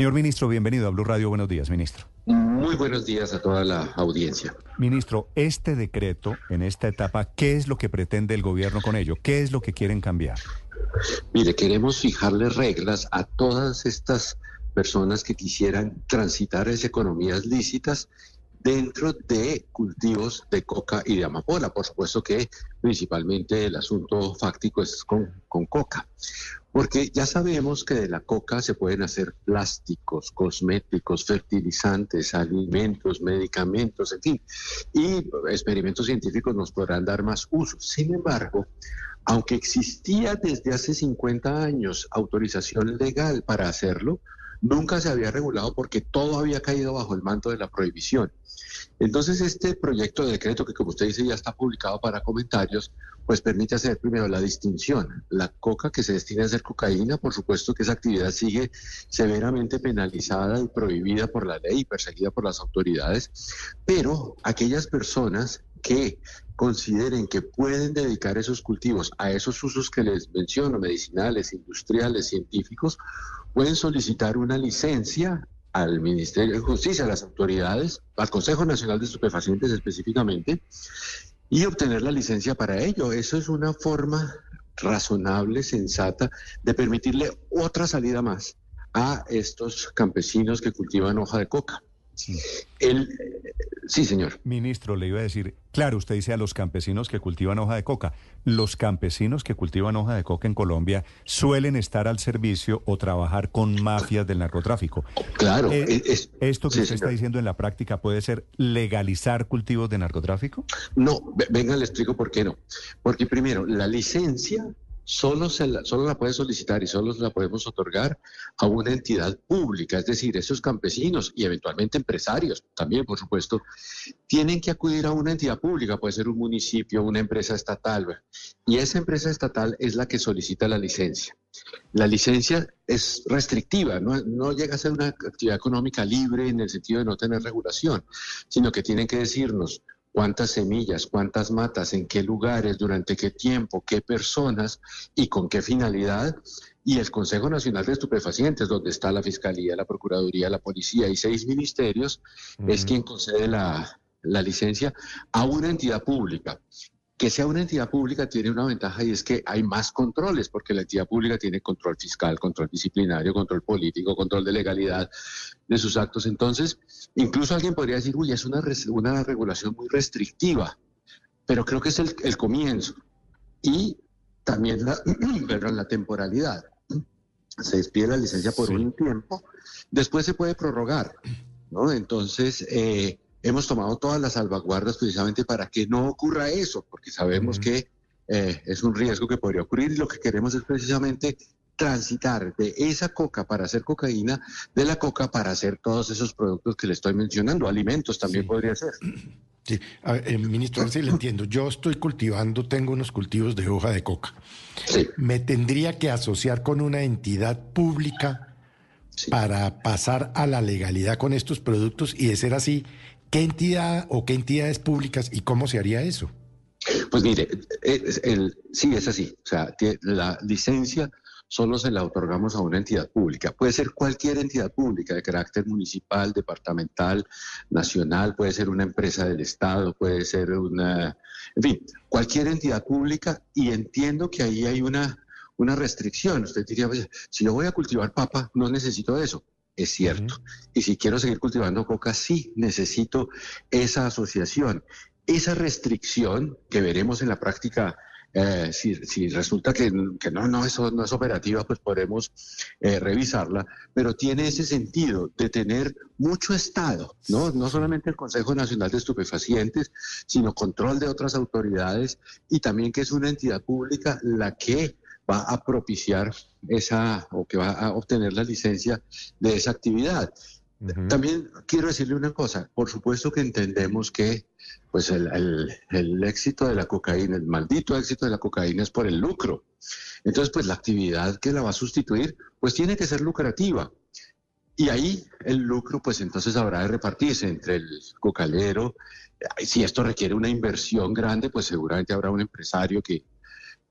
Señor ministro, bienvenido a Blue Radio. Buenos días, ministro. Muy buenos días a toda la audiencia. Ministro, este decreto, en esta etapa, ¿qué es lo que pretende el gobierno con ello? ¿Qué es lo que quieren cambiar? Mire, queremos fijarle reglas a todas estas personas que quisieran transitar esas economías lícitas dentro de cultivos de coca y de amapola. Por supuesto que principalmente el asunto fáctico es con, con coca. Porque ya sabemos que de la coca se pueden hacer plásticos, cosméticos, fertilizantes, alimentos, medicamentos, en fin. Y experimentos científicos nos podrán dar más uso. Sin embargo, aunque existía desde hace 50 años autorización legal para hacerlo, nunca se había regulado porque todo había caído bajo el manto de la prohibición. Entonces, este proyecto de decreto, que como usted dice ya está publicado para comentarios, pues permite hacer primero la distinción. La coca que se destina a hacer cocaína, por supuesto que esa actividad sigue severamente penalizada y prohibida por la ley y perseguida por las autoridades, pero aquellas personas que consideren que pueden dedicar esos cultivos a esos usos que les menciono, medicinales, industriales, científicos, pueden solicitar una licencia al Ministerio de Justicia, a las autoridades, al Consejo Nacional de Estupefacientes específicamente, y obtener la licencia para ello. Eso es una forma razonable, sensata, de permitirle otra salida más a estos campesinos que cultivan hoja de coca. Sí. El, sí, señor. Ministro, le iba a decir, claro, usted dice a los campesinos que cultivan hoja de coca. Los campesinos que cultivan hoja de coca en Colombia suelen estar al servicio o trabajar con mafias del narcotráfico. Claro. Eh, es, ¿Esto que usted está diciendo en la práctica puede ser legalizar cultivos de narcotráfico? No, venga, le explico por qué no. Porque primero, la licencia solo, se la, solo la puede solicitar y solo la podemos otorgar a una entidad pública, es decir, esos campesinos y eventualmente empresarios también, por supuesto, tienen que acudir a una entidad pública, puede ser un municipio, una empresa estatal, y esa empresa estatal es la que solicita la licencia. La licencia es restrictiva, no, no llega a ser una actividad económica libre en el sentido de no tener regulación, sino que tienen que decirnos cuántas semillas, cuántas matas, en qué lugares, durante qué tiempo, qué personas y con qué finalidad. Y el Consejo Nacional de Estupefacientes, donde está la Fiscalía, la Procuraduría, la Policía y seis ministerios, es quien concede la, la licencia a una entidad pública que sea una entidad pública tiene una ventaja y es que hay más controles, porque la entidad pública tiene control fiscal, control disciplinario, control político, control de legalidad de sus actos. Entonces, incluso alguien podría decir, uy, es una, una regulación muy restrictiva, pero creo que es el, el comienzo. Y también la, la temporalidad. Se despide la licencia por sí. un tiempo, después se puede prorrogar, ¿no? Entonces, eh, hemos tomado todas las salvaguardas precisamente para que no ocurra eso, porque sabemos uh -huh. que eh, es un riesgo que podría ocurrir y lo que queremos es precisamente transitar de esa coca para hacer cocaína, de la coca para hacer todos esos productos que le estoy mencionando, alimentos también sí. podría ser. Sí, a ver, eh, ministro, a ver si le entiendo. Yo estoy cultivando, tengo unos cultivos de hoja de coca. Sí. ¿Me tendría que asociar con una entidad pública sí. para pasar a la legalidad con estos productos? Y de ser así, ¿qué entidad o qué entidades públicas y cómo se haría eso? Pues mire, el, sí es así. O sea, la licencia solo se la otorgamos a una entidad pública. Puede ser cualquier entidad pública de carácter municipal, departamental, nacional, puede ser una empresa del Estado, puede ser una, en fin, cualquier entidad pública y entiendo que ahí hay una, una restricción. Usted diría, si yo voy a cultivar papa, no necesito eso. Es cierto. Uh -huh. Y si quiero seguir cultivando coca, sí necesito esa asociación. Esa restricción que veremos en la práctica eh, si, si, resulta que, que, no, no, eso no es operativa, pues podremos eh, revisarla, pero tiene ese sentido de tener mucho Estado, ¿no? No solamente el Consejo Nacional de Estupefacientes, sino control de otras autoridades y también que es una entidad pública la que va a propiciar esa o que va a obtener la licencia de esa actividad. Uh -huh. También quiero decirle una cosa, por supuesto que entendemos que pues el, el, el, éxito de la cocaína, el maldito éxito de la cocaína es por el lucro. Entonces, pues la actividad que la va a sustituir, pues tiene que ser lucrativa. Y ahí el lucro, pues entonces habrá de repartirse entre el cocalero. Si esto requiere una inversión grande, pues seguramente habrá un empresario que,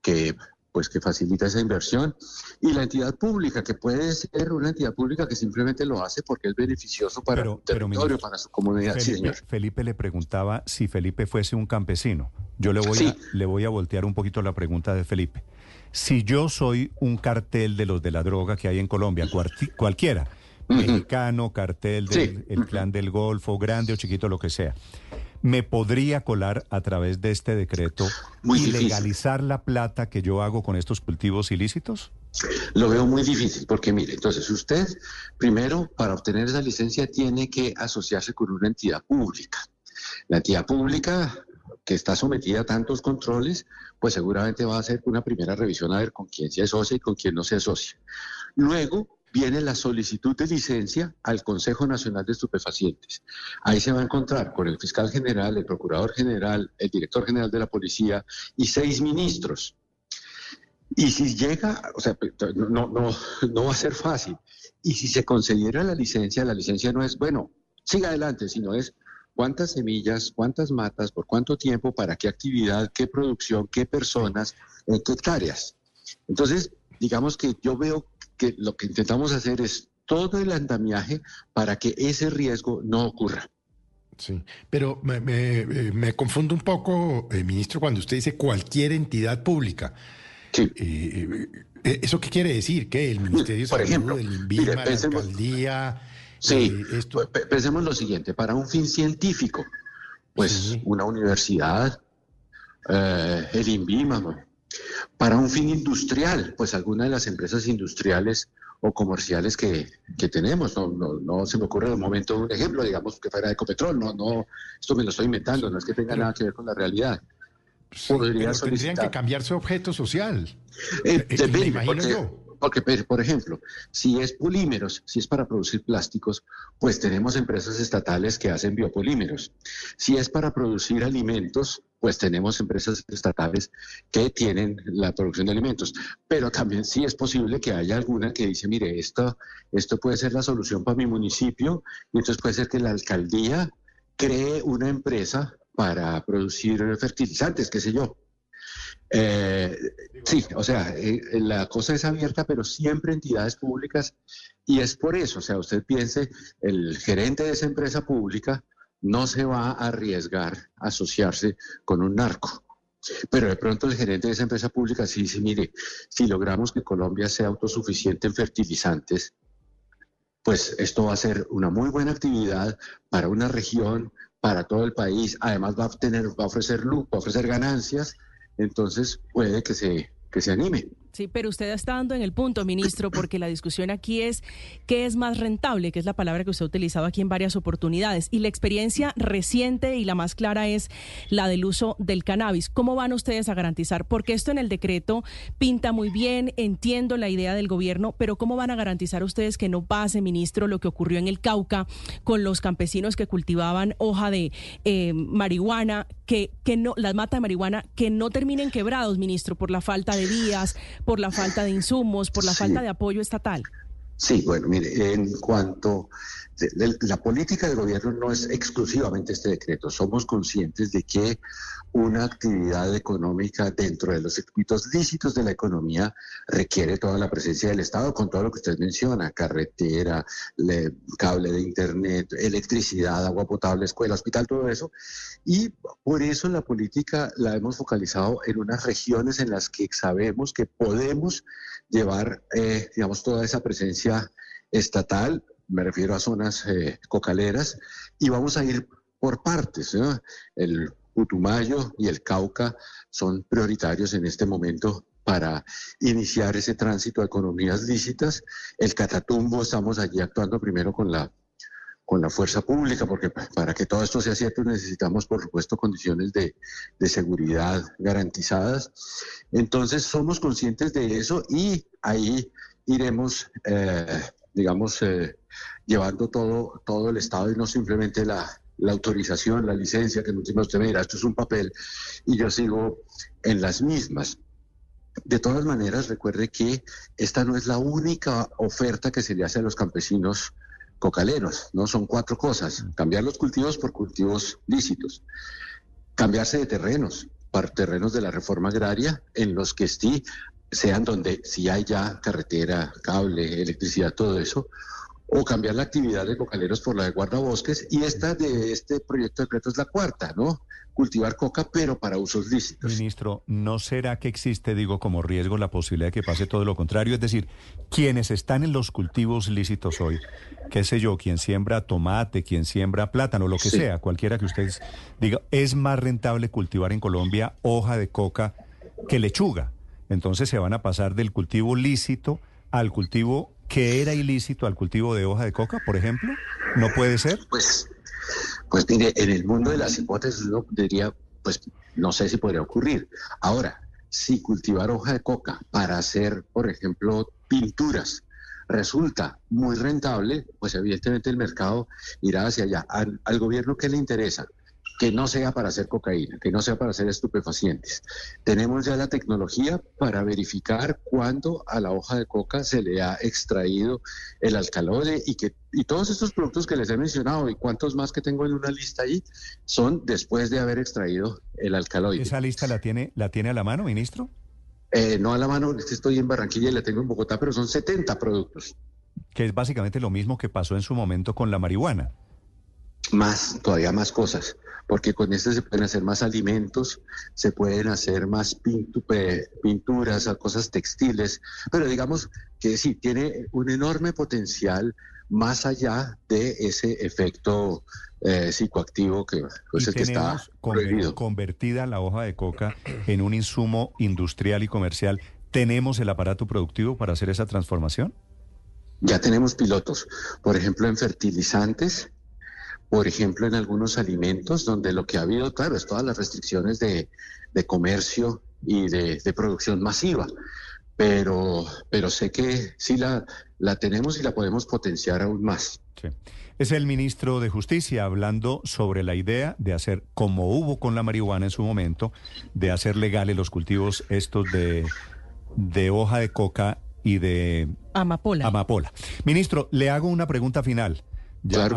que pues que facilita esa inversión, y la entidad pública, que puede ser una entidad pública que simplemente lo hace porque es beneficioso para el territorio, para su comunidad. Felipe, señor. Felipe le preguntaba si Felipe fuese un campesino. Yo le voy, a, le voy a voltear un poquito la pregunta de Felipe. Si yo soy un cartel de los de la droga que hay en Colombia, cualquiera, mexicano, cartel del clan del Golfo, grande o chiquito, lo que sea, ¿me podría colar a través de este decreto y legalizar la plata que yo hago con estos cultivos ilícitos? Lo veo muy difícil porque mire, entonces usted primero para obtener esa licencia tiene que asociarse con una entidad pública. La entidad pública que está sometida a tantos controles, pues seguramente va a hacer una primera revisión a ver con quién se asocia y con quién no se asocia. Luego viene la solicitud de licencia al Consejo Nacional de Estupefacientes. Ahí se va a encontrar con el fiscal general, el procurador general, el director general de la policía y seis ministros. Y si llega, o sea, no, no, no va a ser fácil. Y si se concediera la licencia, la licencia no es, bueno, siga adelante, sino es cuántas semillas, cuántas matas, por cuánto tiempo, para qué actividad, qué producción, qué personas, en qué hectáreas. Entonces, digamos que yo veo que lo que intentamos hacer es todo el andamiaje para que ese riesgo no ocurra. Sí, pero me, me, confundo un poco, eh, ministro, cuando usted dice cualquier entidad pública. Sí. Eh, eh, ¿Eso qué quiere decir? ¿Que el Ministerio de Por ejemplo, el INVIMA, la alcaldía? Sí, esto... Pensemos lo siguiente, para un fin científico, pues una universidad, el INVIMA, para un fin industrial, pues alguna de las empresas industriales o comerciales que, tenemos. No, no, se me ocurre de momento un ejemplo, digamos que fuera Ecopetrol. No, no, esto me lo estoy inventando, no es que tenga nada que ver con la realidad. Podría tendrían que cambiar su objeto social. Eh, eh, me imagino yo. Porque, por ejemplo, si es polímeros, si es para producir plásticos, pues tenemos empresas estatales que hacen biopolímeros. Si es para producir alimentos, pues tenemos empresas estatales que tienen la producción de alimentos. Pero también sí es posible que haya alguna que dice, mire, esto, esto puede ser la solución para mi municipio, y entonces puede ser que la alcaldía cree una empresa para producir fertilizantes, qué sé yo. Eh, sí, o sea, eh, la cosa es abierta, pero siempre entidades públicas, y es por eso, o sea, usted piense, el gerente de esa empresa pública no se va a arriesgar a asociarse con un narco. Pero de pronto el gerente de esa empresa pública sí dice, mire, si logramos que Colombia sea autosuficiente en fertilizantes, pues esto va a ser una muy buena actividad para una región, para todo el país. Además va a tener, va a ofrecer luz, va a ofrecer ganancias entonces puede que se, que se anime. Sí, pero usted está dando en el punto, ministro, porque la discusión aquí es qué es más rentable, que es la palabra que usted ha utilizado aquí en varias oportunidades. Y la experiencia reciente y la más clara es la del uso del cannabis. ¿Cómo van ustedes a garantizar? Porque esto en el decreto pinta muy bien, entiendo la idea del gobierno, pero ¿cómo van a garantizar ustedes que no pase, ministro, lo que ocurrió en el Cauca con los campesinos que cultivaban hoja de eh, marihuana, que, que no, las matas de marihuana, que no terminen quebrados, ministro, por la falta de vías? Por la falta de insumos, por la falta de apoyo estatal? Sí, bueno, mire, en cuanto la política del gobierno no es exclusivamente este decreto. Somos conscientes de que una actividad económica dentro de los circuitos lícitos de la economía requiere toda la presencia del Estado con todo lo que usted menciona, carretera, cable de internet, electricidad, agua potable, escuela, hospital, todo eso. Y por eso la política la hemos focalizado en unas regiones en las que sabemos que podemos llevar, eh, digamos, toda esa presencia estatal, me refiero a zonas eh, cocaleras, y vamos a ir por partes. El Putumayo y el Cauca son prioritarios en este momento para iniciar ese tránsito a economías lícitas. El Catatumbo estamos allí actuando primero con la con la fuerza pública, porque para que todo esto sea cierto necesitamos, por supuesto, condiciones de, de seguridad garantizadas. Entonces, somos conscientes de eso y ahí iremos, eh, digamos, eh, llevando todo, todo el Estado y no simplemente la, la autorización, la licencia, que no tiene usted mira, esto es un papel y yo sigo en las mismas. De todas maneras, recuerde que esta no es la única oferta que se le hace a los campesinos cocaleros, ¿no? Son cuatro cosas. Cambiar los cultivos por cultivos lícitos. Cambiarse de terrenos, para terrenos de la reforma agraria en los que sí sean donde si hay ya carretera, cable, electricidad, todo eso, o cambiar la actividad de cocaleros por la de guardabosques. Y esta de este proyecto de decreto es la cuarta, ¿no? Cultivar coca, pero para usos lícitos. Ministro, ¿no será que existe, digo, como riesgo la posibilidad de que pase todo lo contrario? Es decir, quienes están en los cultivos lícitos hoy, qué sé yo, quien siembra tomate, quien siembra plátano, lo que sea, cualquiera que ustedes diga, es más rentable cultivar en Colombia hoja de coca que lechuga. Entonces se van a pasar del cultivo lícito al cultivo que era ilícito al cultivo de hoja de coca, por ejemplo? ¿No puede ser? Pues, pues mire, en el mundo de las hipótesis uno diría, pues no sé si podría ocurrir. Ahora, si cultivar hoja de coca para hacer, por ejemplo, pinturas, resulta muy rentable, pues evidentemente el mercado irá hacia allá. Al, al gobierno que le interesa que no sea para hacer cocaína, que no sea para hacer estupefacientes. Tenemos ya la tecnología para verificar cuándo a la hoja de coca se le ha extraído el alcaloide y que y todos estos productos que les he mencionado y cuántos más que tengo en una lista ahí son después de haber extraído el alcaloide. ¿Esa lista la tiene la tiene a la mano, ministro? Eh, no a la mano, estoy en Barranquilla y la tengo en Bogotá, pero son 70 productos. Que es básicamente lo mismo que pasó en su momento con la marihuana más, todavía más cosas, porque con este se pueden hacer más alimentos, se pueden hacer más pinturas, cosas textiles, pero digamos que sí, tiene un enorme potencial más allá de ese efecto eh, psicoactivo que pues, el que está convertida la hoja de coca en un insumo industrial y comercial. ¿Tenemos el aparato productivo para hacer esa transformación? Ya tenemos pilotos, por ejemplo, en fertilizantes, por ejemplo, en algunos alimentos donde lo que ha habido, claro, es todas las restricciones de, comercio y de, producción masiva. Pero, pero sé que sí la, la tenemos y la podemos potenciar aún más. Es el ministro de Justicia hablando sobre la idea de hacer, como hubo con la marihuana en su momento, de hacer legales los cultivos estos de, de hoja de coca y de amapola. amapola. Ministro, le hago una pregunta final. Ya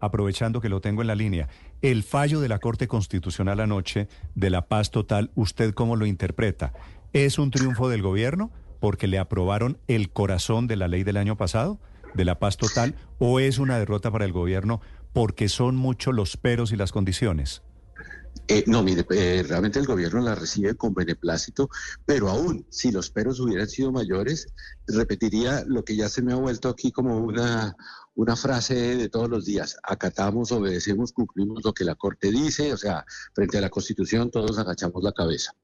aprovechando que lo tengo en la línea, el fallo de la Corte Constitucional anoche de la paz total, ¿usted cómo lo interpreta? ¿Es un triunfo del gobierno porque le aprobaron el corazón de la ley del año pasado, de la paz total, o es una derrota para el gobierno porque son muchos los peros y las condiciones? Eh, no, mire, eh, realmente el gobierno la recibe con beneplácito, pero aún si los peros hubieran sido mayores, repetiría lo que ya se me ha vuelto aquí como una, una frase de todos los días, acatamos, obedecemos, cumplimos lo que la Corte dice, o sea, frente a la Constitución todos agachamos la cabeza.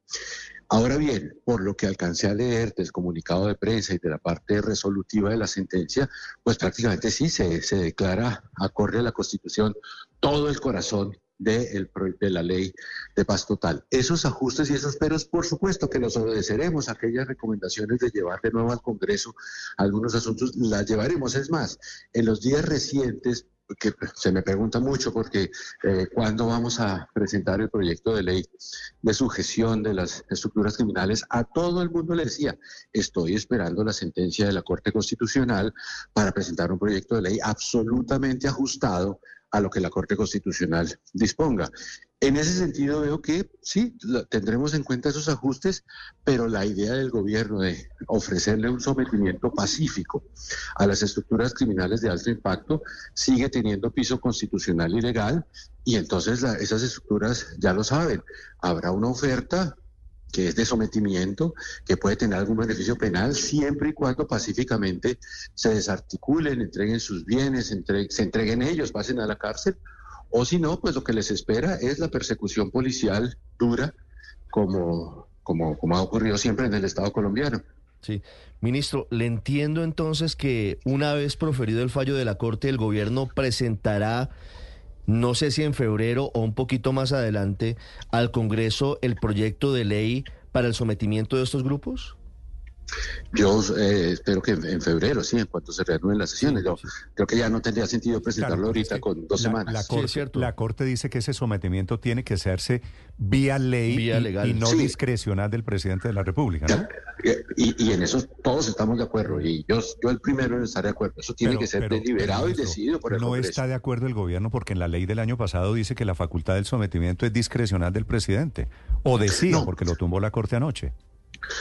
Ahora bien, por lo que alcancé a leer del comunicado de prensa y de la parte resolutiva de la sentencia, pues prácticamente sí se, se declara acorde a la Constitución todo el corazón de, la ley de paz total. Esos ajustes y esos peros, por supuesto que los obedeceremos. Aquellas recomendaciones de llevar de nuevo al Congreso algunos asuntos, las llevaremos. Es más, en los días recientes, que se me pregunta mucho porque eh, cuándo vamos a presentar el proyecto de ley de sujeción de las estructuras criminales, a todo el mundo le decía, estoy esperando la sentencia de la Corte Constitucional para presentar un proyecto de ley absolutamente ajustado a lo que la Corte Constitucional disponga. En ese sentido veo que sí, tendremos en cuenta esos ajustes, pero la idea del gobierno de ofrecerle un sometimiento pacífico a las estructuras criminales de alto impacto sigue teniendo piso constitucional y legal y entonces esas estructuras ya lo saben, habrá una oferta que es de sometimiento, que puede tener algún beneficio penal siempre y cuando pacíficamente se desarticulen, entreguen sus bienes, se entreguen ellos, pasen a la cárcel, o si no, pues lo que les espera es la persecución policial dura, como, como, como ha ocurrido siempre en el Estado colombiano. Sí. Ministro, le entiendo entonces que una vez proferido el fallo de la Corte, el gobierno presentará no sé si en febrero o un poquito más adelante, al Congreso el proyecto de ley para el sometimiento de estos grupos? Yo eh, espero que en, febrero, sí, en cuanto se reanuden las sesiones. Yo creo que ya no tendría sentido presentarlo ahorita con dos semanas. La corte, la corte, dice que ese sometimiento tiene que hacerse vía ley y, no discrecional del presidente de la República. ¿no? Y, en eso todos estamos de acuerdo. Y yo, yo el primero en estar de acuerdo. Eso tiene que ser deliberado y decidido por el No está de acuerdo el gobierno porque en la ley del año pasado dice que la facultad del sometimiento es discrecional del presidente. O decía, porque lo tumbó la corte anoche.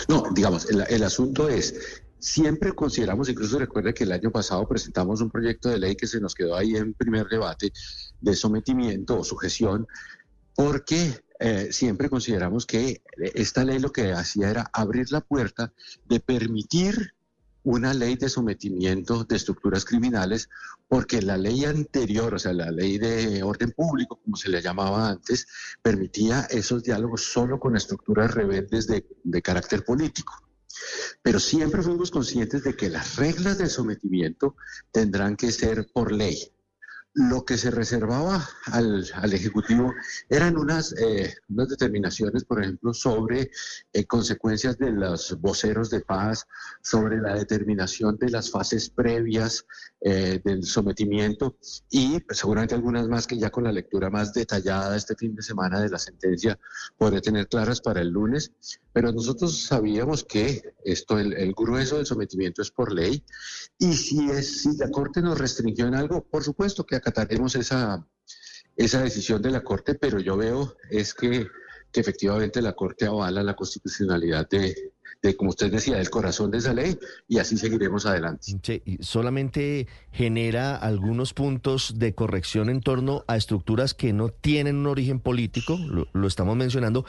No, digamos, el, asunto es, siempre consideramos, incluso recuerde que el año pasado presentamos un proyecto de ley que se nos quedó ahí en primer debate de sometimiento o sujeción, porque eh, siempre consideramos que esta ley lo que hacía era abrir la puerta de permitir una ley de sometimiento de estructuras criminales, porque la ley anterior, o sea, la ley de orden público, como se le llamaba antes, permitía esos diálogos solo con estructuras rebeldes de, de carácter político. Pero siempre fuimos conscientes de que las reglas de sometimiento tendrán que ser por ley lo que se reservaba al, Ejecutivo eran unas, eh, unas, determinaciones, por ejemplo, sobre eh, consecuencias de los voceros de paz, sobre la determinación de las fases previas eh, del sometimiento y pues, seguramente algunas más que ya con la lectura más detallada este fin de semana de la sentencia podré tener claras para el lunes. Pero nosotros sabíamos que esto, el, el grueso del sometimiento es por ley y si, es, si la Corte nos restringió en algo, por supuesto que acataremos esa, esa decisión de la Corte, pero yo veo es que, que efectivamente la Corte avala la constitucionalidad de, de, como usted decía, del corazón de esa ley y así seguiremos adelante. Sí, solamente genera algunos puntos de corrección en torno a estructuras que no tienen un origen político, lo, estamos mencionando,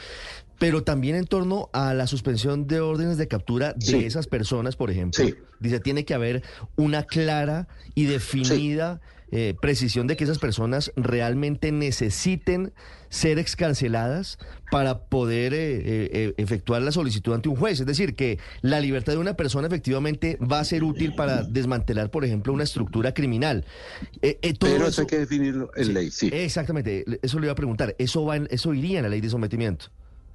pero también en torno a la suspensión de órdenes de captura de esas personas, por ejemplo. Dice, tiene que haber una clara y definida... Eh, precisión de que esas personas realmente necesiten ser excarceladas para poder eh, eh, efectuar la solicitud ante un juez. Es decir, que la libertad de una persona efectivamente va a ser útil para desmantelar, por ejemplo, una estructura criminal. Pero eso, hay que definirlo en ley, sí. Exactamente, eso le iba a preguntar. ¿Eso, va eso iría en la ley de sometimiento?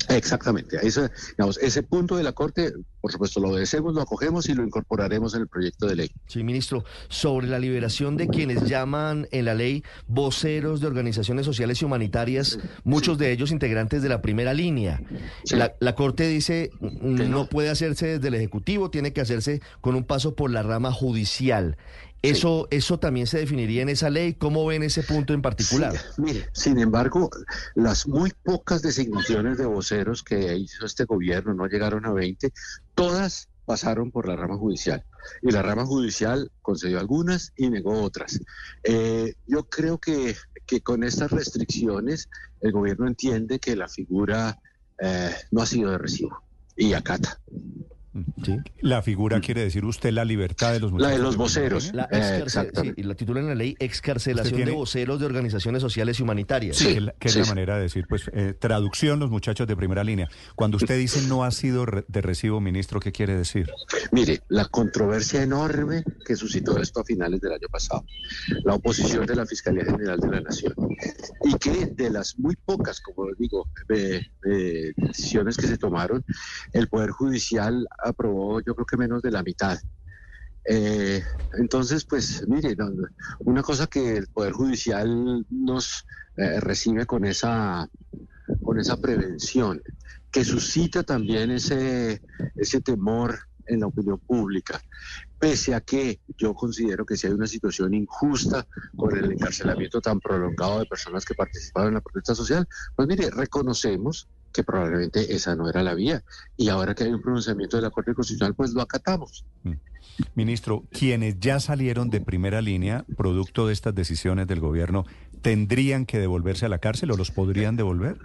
Exactamente. Digamos, ese punto de la Corte, por supuesto, lo obedecemos, lo acogemos y lo incorporaremos en el proyecto de ley. Sí, ministro. Sobre la liberación de quienes llaman en la ley voceros de organizaciones sociales y humanitarias, muchos de ellos integrantes de la primera línea. La, la, Corte dice no, no puede hacerse desde el Ejecutivo, tiene que hacerse con un paso por la rama judicial. Eso, eso también se definiría en esa ley. ¿Cómo ven ese punto en particular? mire, sin embargo, las muy pocas designaciones de voceros que hizo este gobierno, no llegaron a 20, todas pasaron por la rama judicial. Y la rama judicial concedió algunas y negó otras. Eh, yo creo que, que, con estas restricciones el gobierno entiende que la figura eh, no ha sido de recibo y acata. La figura mm. quiere decir usted la libertad de los La de los voceros. La y la titula en la ley excarcelación de voceros de organizaciones sociales y humanitarias. Sí, que, es la manera de decir, pues, eh, traducción los muchachos de primera línea. Cuando usted dice no ha sido de recibo, ministro, ¿qué quiere decir? Mire, la controversia enorme que suscitó esto a finales del año pasado, la oposición de la Fiscalía General de la Nación, y que de las muy pocas, como digo, decisiones que se tomaron, el Poder Judicial aprobó yo creo que menos de la mitad. Eh, entonces, pues mire, una cosa que el Poder Judicial nos eh, recibe con esa, con esa prevención, que suscita también ese, ese temor en la opinión pública, pese a que yo considero que si hay una situación injusta con el encarcelamiento tan prolongado de personas que participaron en la protesta social, pues mire, reconocemos que probablemente esa no era la vía. Y ahora que hay un pronunciamiento de la Corte Constitucional, pues lo acatamos. Mm. Ministro, quienes ya salieron de primera línea, producto de estas decisiones del gobierno, ¿tendrían que devolverse a la cárcel o los podrían devolver?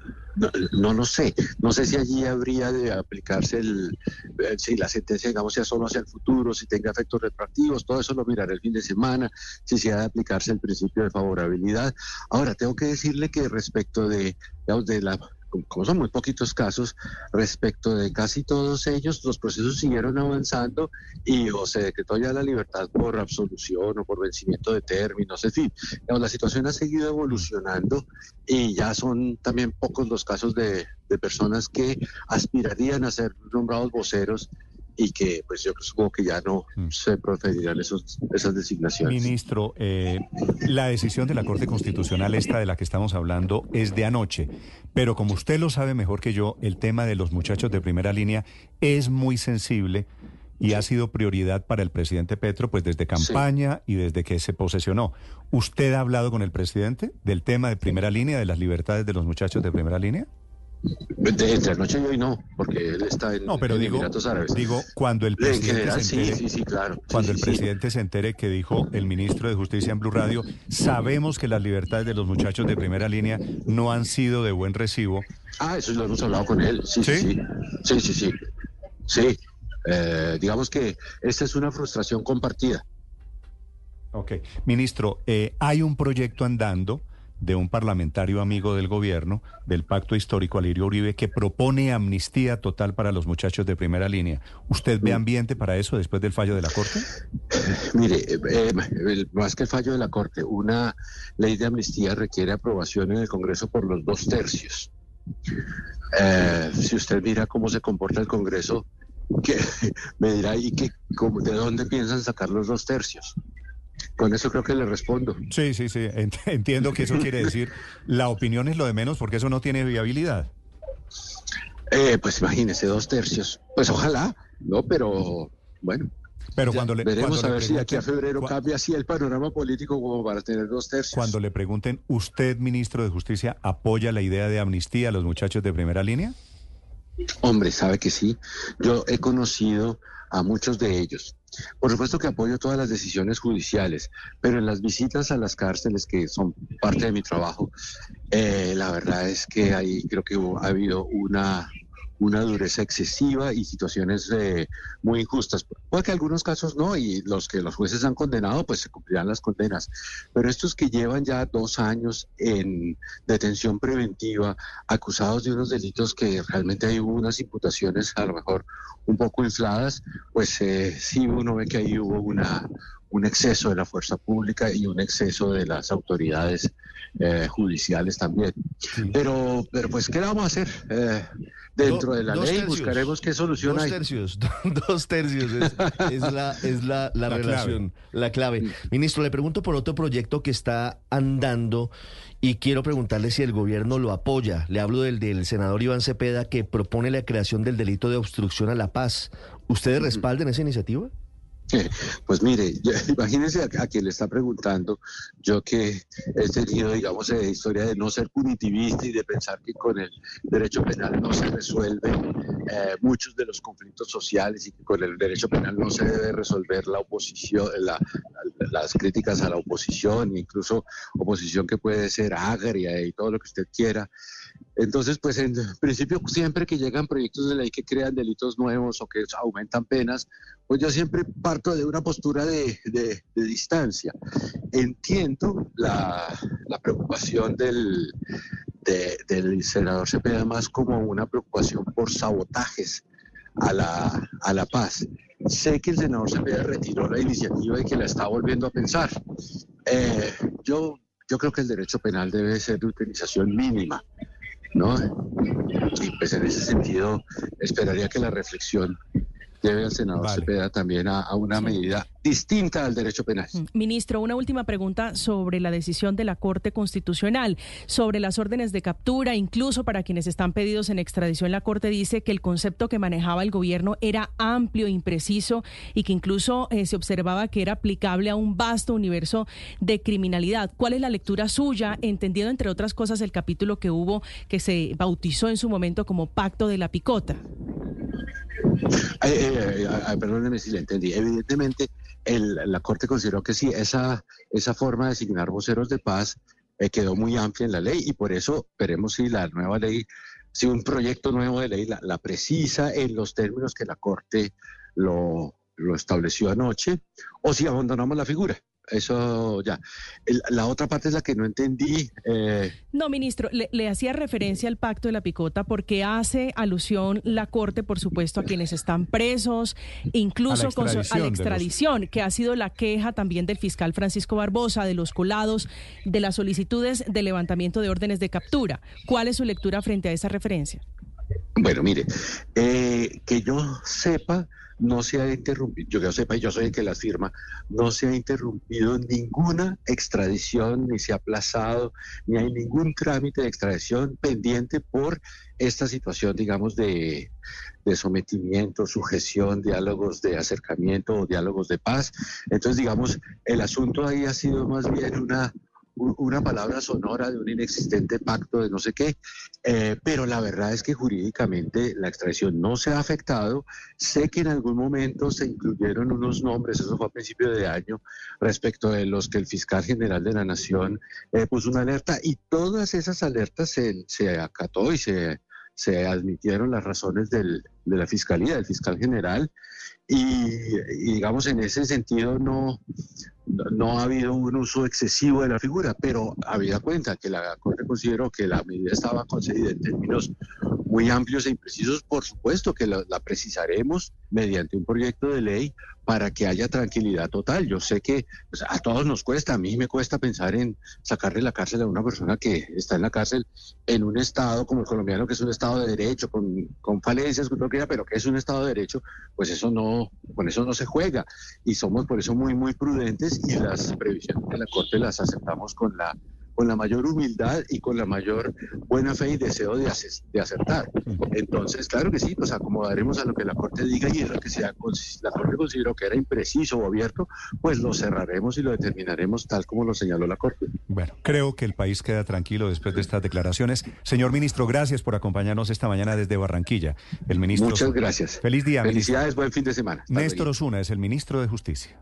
No, lo sé. No sé si allí habría de aplicarse el, eh, si la sentencia, digamos, sea solo hacia el futuro, si tenga efectos retroactivos, todo eso lo miraré el fin de semana, si se ha de aplicarse el principio de favorabilidad. Ahora, tengo que decirle que respecto de, digamos, de la como son muy poquitos casos, respecto de casi todos ellos, los procesos siguieron avanzando y o se decretó ya la libertad por absolución o por vencimiento de términos, en fin, la situación ha seguido evolucionando y ya son también pocos los casos de, de personas que aspirarían a ser nombrados voceros y que pues yo supongo que ya no mm. se procederán esos, esas designaciones. Ministro, eh, la decisión de la Corte Constitucional, esta de la que estamos hablando, es de anoche, pero como usted lo sabe mejor que yo, el tema de los muchachos de primera línea es muy sensible y ha sido prioridad para el presidente Petro pues desde campaña y desde que se posesionó. ¿Usted ha hablado con el presidente del tema de primera línea, de las libertades de los muchachos de primera línea? De, entre anoche y hoy no, porque él está en, no, pero digo, Emiratos Árabes. Digo, cuando el presidente se entere, sí, sí, claro. Cuando Sí, el presidente se entere que dijo el ministro de Justicia en Blue Radio, sabemos que las libertades de los muchachos de primera línea no han sido de buen recibo. Ah, eso lo hemos hablado con él. Sí, sí, ¿Sí? sí. Sí, sí, sí. Sí. Eh, digamos que esta es una frustración compartida. Ok. Ministro, eh, hay un proyecto andando de un parlamentario amigo del gobierno, del Pacto Histórico Alirio Uribe, que propone amnistía total para los muchachos de primera línea. ¿Usted ve ambiente para eso después del fallo de la Corte? Mire, eh, eh, el- más que el fallo de la Corte, una ley de amnistía requiere aprobación en el Congreso por los dos tercios. Eh, si usted mira cómo se comporta el Congreso, que me dirá, ¿y cómo- de dónde piensan sacar los dos tercios? Con eso creo que le respondo. Sí, sí, sí. Ent- Entiendo que eso quiere decir la opinión es lo de menos porque eso no tiene viabilidad. Eh, pues imagínese, dos tercios. Pues ojalá, ¿no? Pero bueno, Pero cuando le veremos cuando a le ver si aquí a febrero cambia así el panorama político como para tener dos tercios. Cuando le pregunten, ¿usted, ministro de Justicia, apoya la idea de amnistía a los muchachos de primera línea? Hombre, sabe que sí. Yo he conocido a muchos de ellos. Por supuesto que apoyo todas las decisiones judiciales, pero en las visitas a las cárceles, que son parte de mi trabajo, eh, la verdad es que ahí creo que ha habido una, una dureza excesiva y situaciones eh, muy injustas. Puede que algunos casos no, y los que los jueces han condenado, pues se cumplirán las condenas. Pero estos que llevan ya dos años en detención preventiva, acusados de unos delitos que realmente hay unas imputaciones a lo mejor un poco infladas, pues eh, sí uno ve que ahí hubo una, un exceso de la fuerza pública y un exceso de las autoridades eh, judiciales también. Pero, pero pues, ¿qué le vamos a hacer? Eh, dentro Do- de la ley tercios. buscaremos qué solución Dos hay. tercios, dos tercios es, es la, es la, la La relación, la clave. Ministro, le pregunto por otro proyecto que está andando y quiero preguntarle si el gobierno lo apoya. Le hablo del, del senador Iván Cepeda que propone la creación del delito de obstrucción a la paz. ¿Ustedes respaldan esa iniciativa? Pues mire, imagínese a, a quien le está preguntando, yo que he tenido, digamos, eh, historia de no ser punitivista y de pensar que con el derecho penal no se resuelven eh, muchos de los conflictos sociales y que con el derecho penal no se debe resolver la oposición, la- las críticas a la oposición, incluso oposición que puede ser agria y todo lo que usted quiera. Entonces, pues en principio, siempre que llegan proyectos de ley que crean delitos nuevos o que aumentan penas, pues yo siempre parto de una postura de, de- de distancia. Entiendo la, la preocupación del, de- del senador Cepeda más como una preocupación por sabotajes a la, a la paz. Sé que el senador Cepeda retiró la iniciativa y que la está volviendo a pensar. Eh, yo, yo creo que el derecho penal debe ser de utilización mínima. ¿No? Y pues en ese sentido esperaría que la reflexión lleve al senador Vale. Cepeda también a, a una medida distinta al derecho penal. Mm. Ministro, una última pregunta sobre la decisión de la Corte Constitucional, sobre las órdenes de captura, incluso para quienes están pedidos en extradición. La Corte dice que el concepto que manejaba el gobierno era amplio, impreciso y que incluso eh, se observaba que era aplicable a un vasto universo de criminalidad. ¿Cuál es la lectura suya, entendiendo entre otras cosas el capítulo que hubo que se bautizó en su momento como Pacto de la Picota? Ay, ay, perdóneme si le entendí. Evidentemente, el- la Corte consideró que sí, esa, esa forma de designar voceros de paz eh, quedó muy amplia en la ley y por eso veremos si la nueva ley, si un proyecto nuevo de ley la, la precisa en los términos que la Corte lo, lo estableció anoche o si abandonamos la figura. Eso ya. El- la otra parte es la que no entendí. eh, No, ministro, le, le hacía referencia al pacto de la picota porque hace alusión la Corte, por supuesto, a quienes están presos, incluso A la con so- a extradición la los- extradición, que ha sido la queja también del fiscal Francisco Barbosa, de los colados, de las solicitudes de levantamiento de órdenes de captura. ¿Cuál es su lectura frente a esa referencia? Bueno, mire, eh, que yo sepa, no se ha interrumpido, yo que yo sepa, y yo soy el que las firma, no se ha interrumpido ninguna extradición, ni se ha aplazado, ni hay ningún trámite de extradición pendiente por esta situación, digamos, de, de sometimiento, sujeción, diálogos de acercamiento o diálogos de paz. Entonces, digamos, el asunto ahí ha sido más bien una una palabra sonora de un inexistente pacto de no sé qué, eh, pero la verdad es que jurídicamente la extradición no se ha afectado. Sé que en algún momento se incluyeron unos nombres, eso fue a principio de año, respecto de los que el fiscal general de la Nación eh, puso una alerta y todas esas alertas se, se acató y se, se admitieron las razones del, de la fiscalía, del fiscal general, y, digamos en ese sentido no, no ha habido un uso excesivo de la figura, pero había cuenta que la Corte consideró que la medida estaba concedida en términos muy amplios e imprecisos, por supuesto que la, precisaremos mediante un proyecto de ley para que haya tranquilidad total. Yo sé que pues, a todos nos cuesta, a mí me cuesta pensar en sacarle la cárcel a una persona que está en la cárcel en un estado como el colombiano, que es un estado de derecho, con, con falencias, con lo que pero que es un estado de derecho, pues eso no, con eso no se juega. Y somos por eso muy, muy prudentes y las previsiones de la Corte las aceptamos con la con la mayor humildad y con la mayor buena fe y deseo de, de acertar. Entonces, claro que sí, nos acomodaremos a lo que la Corte diga y en lo que sea, la Corte consideró que era impreciso o abierto, pues lo cerraremos y lo determinaremos tal como lo señaló la Corte. Bueno, creo que el país queda tranquilo después de estas declaraciones. Señor ministro, gracias por acompañarnos esta mañana desde Barranquilla. El ministro. Muchas gracias. Feliz día. Felicidades, buen fin de semana. Néstor Osuna es el ministro de Justicia.